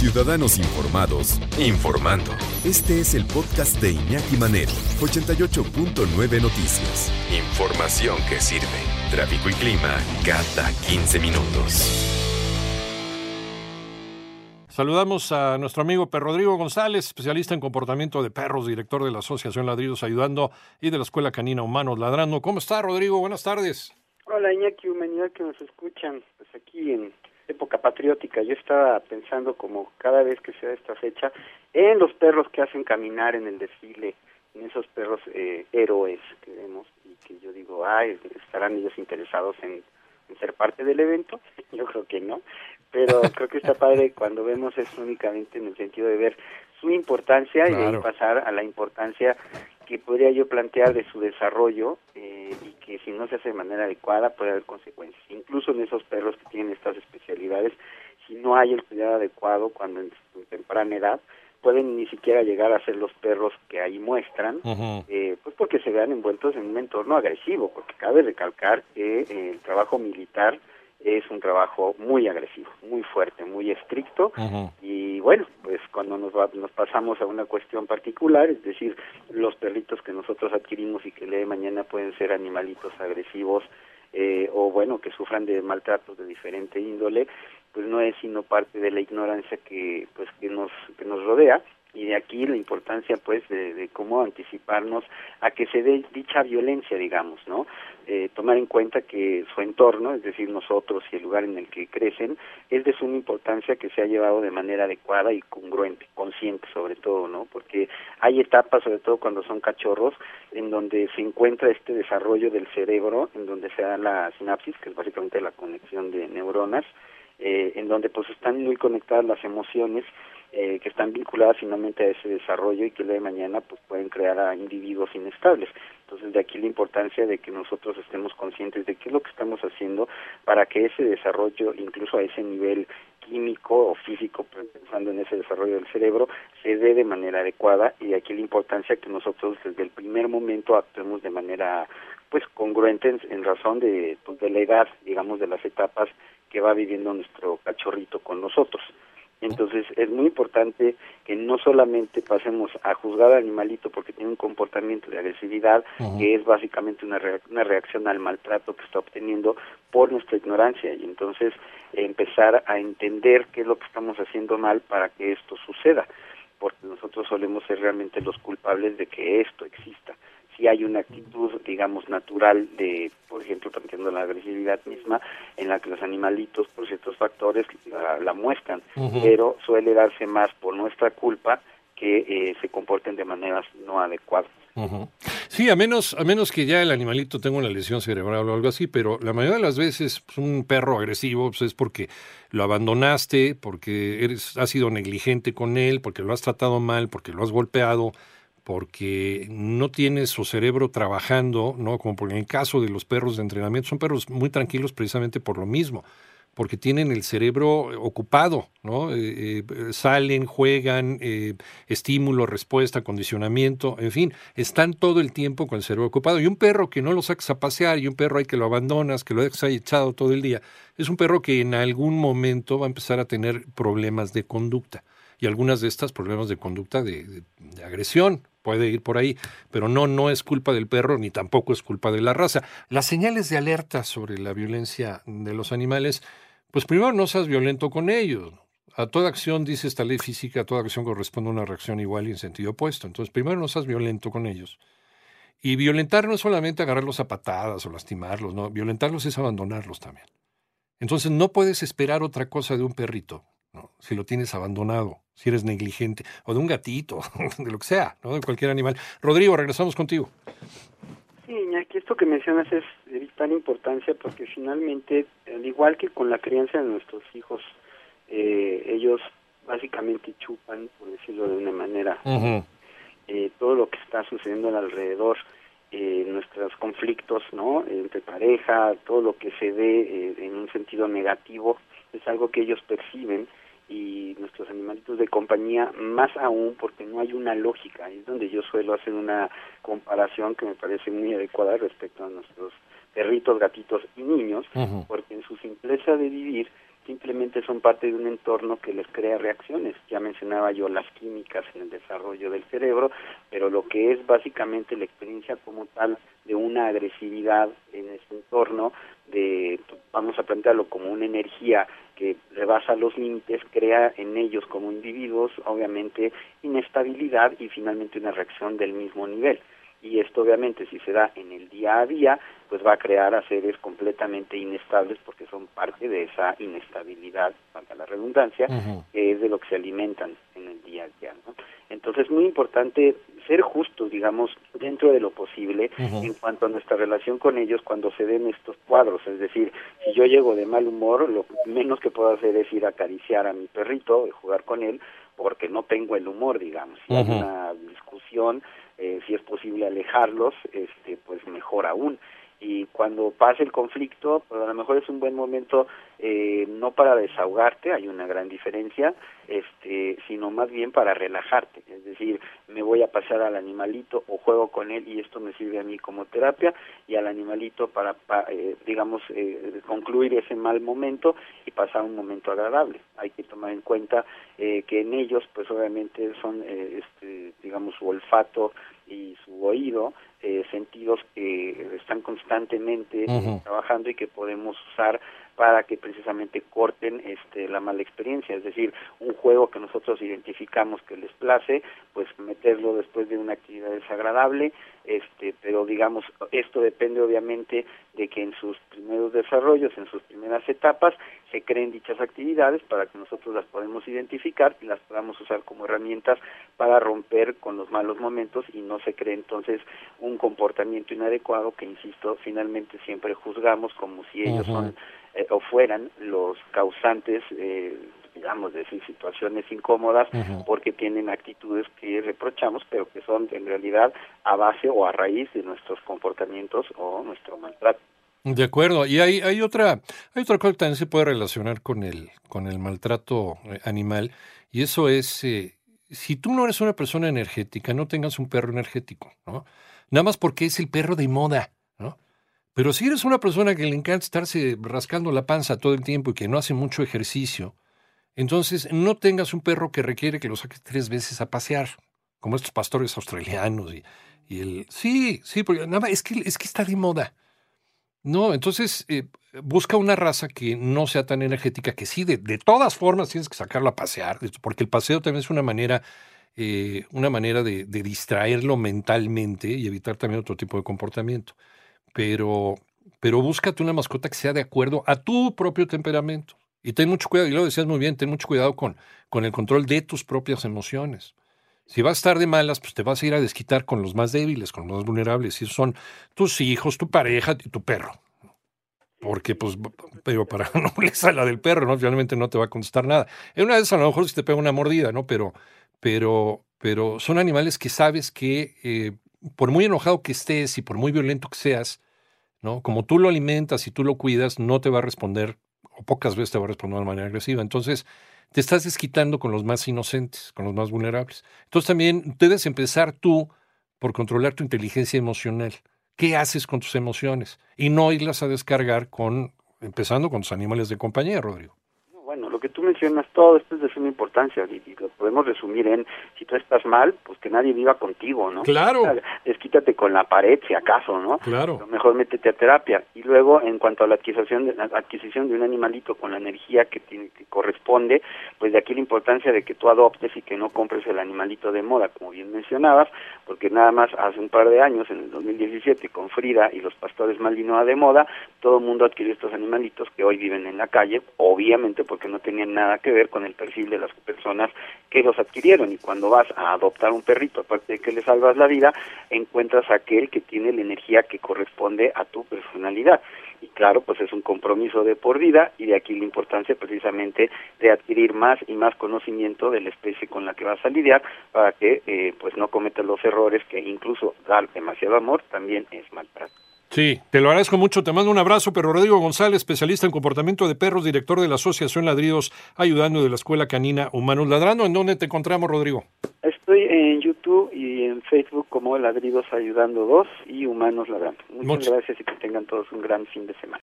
Ciudadanos Informados, informando. Este es el podcast de Iñaki Manero, 88.9 Noticias. Información que sirve. Tráfico y clima cada 15 minutos. Saludamos a nuestro amigo Pedro Rodrigo González, especialista en comportamiento de perros, director de la Asociación Ladridos Ayudando y de la Escuela Canina Humanos Ladrando. ¿Cómo está, Rodrigo? Buenas tardes. Hola, Iñaki, humanidad que nos escuchan, pues aquí en época patriótica. Yo estaba pensando como cada vez que sea esta fecha en los perros que hacen caminar en el desfile, en esos perros eh, héroes que vemos y que yo digo, ay, estarán ellos interesados en, ser parte del evento. Yo creo que no, pero creo que está padre cuando vemos eso únicamente en el sentido de ver su importancia y de pasar a la importancia que podría yo plantear de su desarrollo eh, que si no se hace de manera adecuada puede haber consecuencias. Incluso en esos perros que tienen estas especialidades, si no hay el cuidado adecuado cuando en, temprana edad, pueden ni siquiera llegar a ser los perros que ahí muestran, eh, pues porque se vean envueltos en un entorno agresivo, porque cabe recalcar que eh, el trabajo militar es un trabajo muy agresivo, muy fuerte, muy estricto. Y bueno, pues cuando nos, nos pasamos a una cuestión particular, es decir, los perritos que nosotros adquirimos y que le mañana pueden ser animalitos agresivos eh, o bueno, que sufran de maltratos de diferente índole, pues no es sino parte de la ignorancia que pues que nos que nos rodea. de aquí la importancia pues de, cómo anticiparnos a que se dé dicha violencia digamos no eh, tomar en cuenta que su entorno es decir nosotros y el lugar en el que crecen es de suma importancia que se ha llevado de manera adecuada y congruente consciente sobre todo no porque hay etapas sobre todo cuando son cachorros en donde se encuentra este desarrollo del cerebro en donde se da la sinapsis que es básicamente la conexión de neuronas eh, en donde pues están muy conectadas las emociones eh, que están vinculadas finalmente a ese desarrollo y que el de mañana pues pueden crear a individuos inestables. Entonces de aquí la importancia de que nosotros estemos conscientes de qué es lo que estamos haciendo para que ese desarrollo, incluso a ese nivel químico o físico, pensando en ese desarrollo del cerebro, se dé de manera adecuada y de aquí la importancia que nosotros desde el primer momento actuemos de manera pues congruente en, razón de, pues, de la edad, digamos, de las etapas que va viviendo nuestro cachorrito con nosotros. Entonces es muy importante que no solamente pasemos a juzgar al animalito porque tiene un comportamiento de agresividad, que es básicamente una, una reacción al maltrato que está obteniendo por nuestra ignorancia, y entonces empezar a entender qué es lo que estamos haciendo mal para que esto suceda, porque nosotros solemos ser realmente los culpables de que esto exista si hay una actitud, digamos, natural de, por ejemplo, planteando la agresividad misma, en la que los animalitos, por ciertos factores, la, muestran, pero suele darse más por nuestra culpa que eh, se comporten de maneras no adecuadas. Sí, a menos, a menos que ya el animalito tenga una lesión cerebral o algo así, pero la mayoría de las veces pues, un perro agresivo pues, es porque lo abandonaste, porque eres, has sido negligente con él, porque lo has tratado mal, porque lo has golpeado, porque no tiene su cerebro trabajando, ¿no? Como por en el caso de los perros de entrenamiento, son perros muy tranquilos precisamente por lo mismo, porque tienen el cerebro ocupado, ¿no? Eh, eh, salen, juegan, eh, estímulo, respuesta, condicionamiento, en fin, están todo el tiempo con el cerebro ocupado. Y un perro que no lo sacas a pasear y un perro hay que lo abandonas, que lo dejas echado todo el día, es un perro que en algún momento va a empezar a tener problemas de conducta y algunas de estas problemas de conducta de, agresión, puede ir por ahí, pero no, no es culpa del perro ni tampoco es culpa de la raza. Las señales de alerta sobre la violencia de los animales, pues primero no seas violento con ellos. A toda acción, dice esta ley física, a toda acción corresponde una reacción igual y en sentido opuesto. Entonces, primero no seas violento con ellos. Y violentar no es solamente agarrarlos a patadas o lastimarlos, no, violentarlos es abandonarlos también. Entonces no puedes esperar otra cosa de un perrito si lo tienes abandonado, si eres negligente, o de un gatito, de lo que sea, ¿no? de cualquier animal. Rodrigo, regresamos contigo. Sí, Iñaki, esto que mencionas es de vital importancia porque finalmente, al igual que con la crianza de nuestros hijos, eh, ellos básicamente chupan, por decirlo de una manera, eh, todo lo que está sucediendo alrededor, eh, nuestros conflictos, ¿no? Entre pareja, todo lo que se ve eh, en un sentido negativo, es algo que ellos perciben y nuestros animalitos de compañía más aún porque no hay una lógica, es donde yo suelo hacer una comparación que me parece muy adecuada respecto a nuestros perritos, gatitos y niños, porque en su simpleza de vivir simplemente son parte de un entorno que les crea reacciones. Ya mencionaba yo las químicas en el desarrollo del cerebro, pero lo que es básicamente la experiencia como tal de una agresividad en ese entorno, de vamos a plantearlo como una energía que rebasa los límites, crea en ellos como individuos obviamente inestabilidad y finalmente una reacción del mismo nivel y esto obviamente si se da en el día a día, pues va a crear a seres completamente inestables porque son parte de esa inestabilidad, para la redundancia, que es de lo que se alimentan en el día a día. ¿no? Entonces es muy importante ser justos, digamos, dentro de lo posible en cuanto a nuestra relación con ellos cuando se den estos cuadros. Es decir, si yo llego de mal humor, lo menos que puedo hacer es ir a acariciar a mi perrito y jugar con él porque no tengo el humor, digamos. Si hay una discusión, eh, si es posible alejarlos, este, pues mejor aún. Y cuando pase el conflicto, pues a lo mejor es un buen momento eh, no para desahogarte, hay una gran diferencia, este, sino más bien para relajarte. Es decir, me voy a pasar al animalito o juego con él y esto me sirve a mí como terapia y al animalito para, eh, digamos, eh, concluir ese mal momento y pasar un momento agradable. Hay que tomar en cuenta que en ellos, pues obviamente son, este, digamos, su olfato y su oído, sentidos que están constantemente trabajando y que podemos usar para que precisamente corten este, la mala experiencia, es decir, un juego que nosotros identificamos que les place, pues meterlo después de una actividad desagradable, este, pero digamos, esto depende obviamente de que en sus primeros desarrollos, en sus primeras etapas, se creen dichas actividades para que nosotros las podamos identificar y las podamos usar como herramientas para romper con los malos momentos y no se cree entonces un comportamiento inadecuado que, insisto, finalmente siempre juzgamos como si ellos son eh, o fueran los causantes, eh, digamos, de sus situaciones incómodas porque tienen actitudes que reprochamos, pero que son en realidad a base o a raíz de nuestros comportamientos o nuestro maltrato. De acuerdo, y hay, hay otra hay otra cosa que también se puede relacionar con el con el maltrato eh, animal y eso es si tú no eres una persona energética, no tengas un perro energético, ¿no? Nada más porque es el perro de moda, ¿no? Pero si eres una persona que le encanta estarse rascando la panza todo el tiempo y que no hace mucho ejercicio, entonces no tengas un perro que requiere que lo saques tres veces a pasear, como estos pastores australianos y, el... Sí, sí, porque nada, es que, es que está de moda. No, entonces eh, busca una raza que no sea tan energética, que sí, de, todas formas tienes que sacarla a pasear, porque el paseo también es una manera, eh, una manera de distraerlo mentalmente y evitar también otro tipo de comportamiento pero, pero búscate una mascota que sea de acuerdo a tu propio temperamento. Y ten mucho cuidado, y lo decías muy bien, ten mucho cuidado con, con el control de tus propias emociones. Si vas a estar de malas, pues te vas a ir a desquitar con los más débiles, con los más vulnerables. Y son tus hijos, tu pareja y tu perro. Porque, pues, pero para no a la del perro, ¿no? Finalmente no te va a contestar nada. En una vez a lo mejor si te pega una mordida, ¿no? Pero, pero, pero son animales que sabes que eh, por muy enojado que estés y por muy violento que seas, ¿no? Como tú lo alimentas y tú lo cuidas, no te va a responder, pocas veces te va a responder de manera agresiva. Entonces, te estás desquitando con los más inocentes, con los más vulnerables. Entonces, también debes empezar tú por controlar tu inteligencia emocional. ¿Qué haces con tus emociones? Y no irlas a descargar con, empezando con tus animales de compañía, Rodrigo lo que tú mencionas, todo esto es de suma importancia y, lo podemos resumir en, si tú estás mal, pues que nadie viva contigo, ¿no? Claro. Desquítate con la pared, si acaso, ¿no? Claro. Lo mejor métete a terapia. Y luego, en cuanto a la adquisición de, la adquisición de un animalito con la energía que, tiene, que corresponde, pues de aquí la importancia de que tú adoptes y que no compres el animalito de moda, como bien mencionabas, porque nada más hace un par de años, en el 2017, con Frida y los pastores Malinois de moda, todo el mundo adquirió estos animalitos que hoy viven en la calle, obviamente porque no tenían nada que ver con el perfil de las personas que los adquirieron y cuando vas a adoptar un perrito, aparte de que le salvas la vida, encuentras aquel que tiene la energía que corresponde a tu personalidad. Y claro, pues es un compromiso de por vida y de aquí la importancia precisamente de adquirir más y más conocimiento de la especie con la que vas a lidiar para que eh, pues no cometas los errores que incluso dar demasiado amor también es maltrato. Sí, te lo agradezco mucho. Te mando un abrazo, pero Rodrigo González, especialista en comportamiento de perros, director de la Asociación Ladridos, ayudando de la Escuela Canina Humanos Ladrando. ¿En dónde te encontramos, Rodrigo? Estoy en YouTube y en Facebook como Ladridos Ayudando 2 y Humanos Ladrando. Muchas gracias y que tengan todos un gran fin de semana.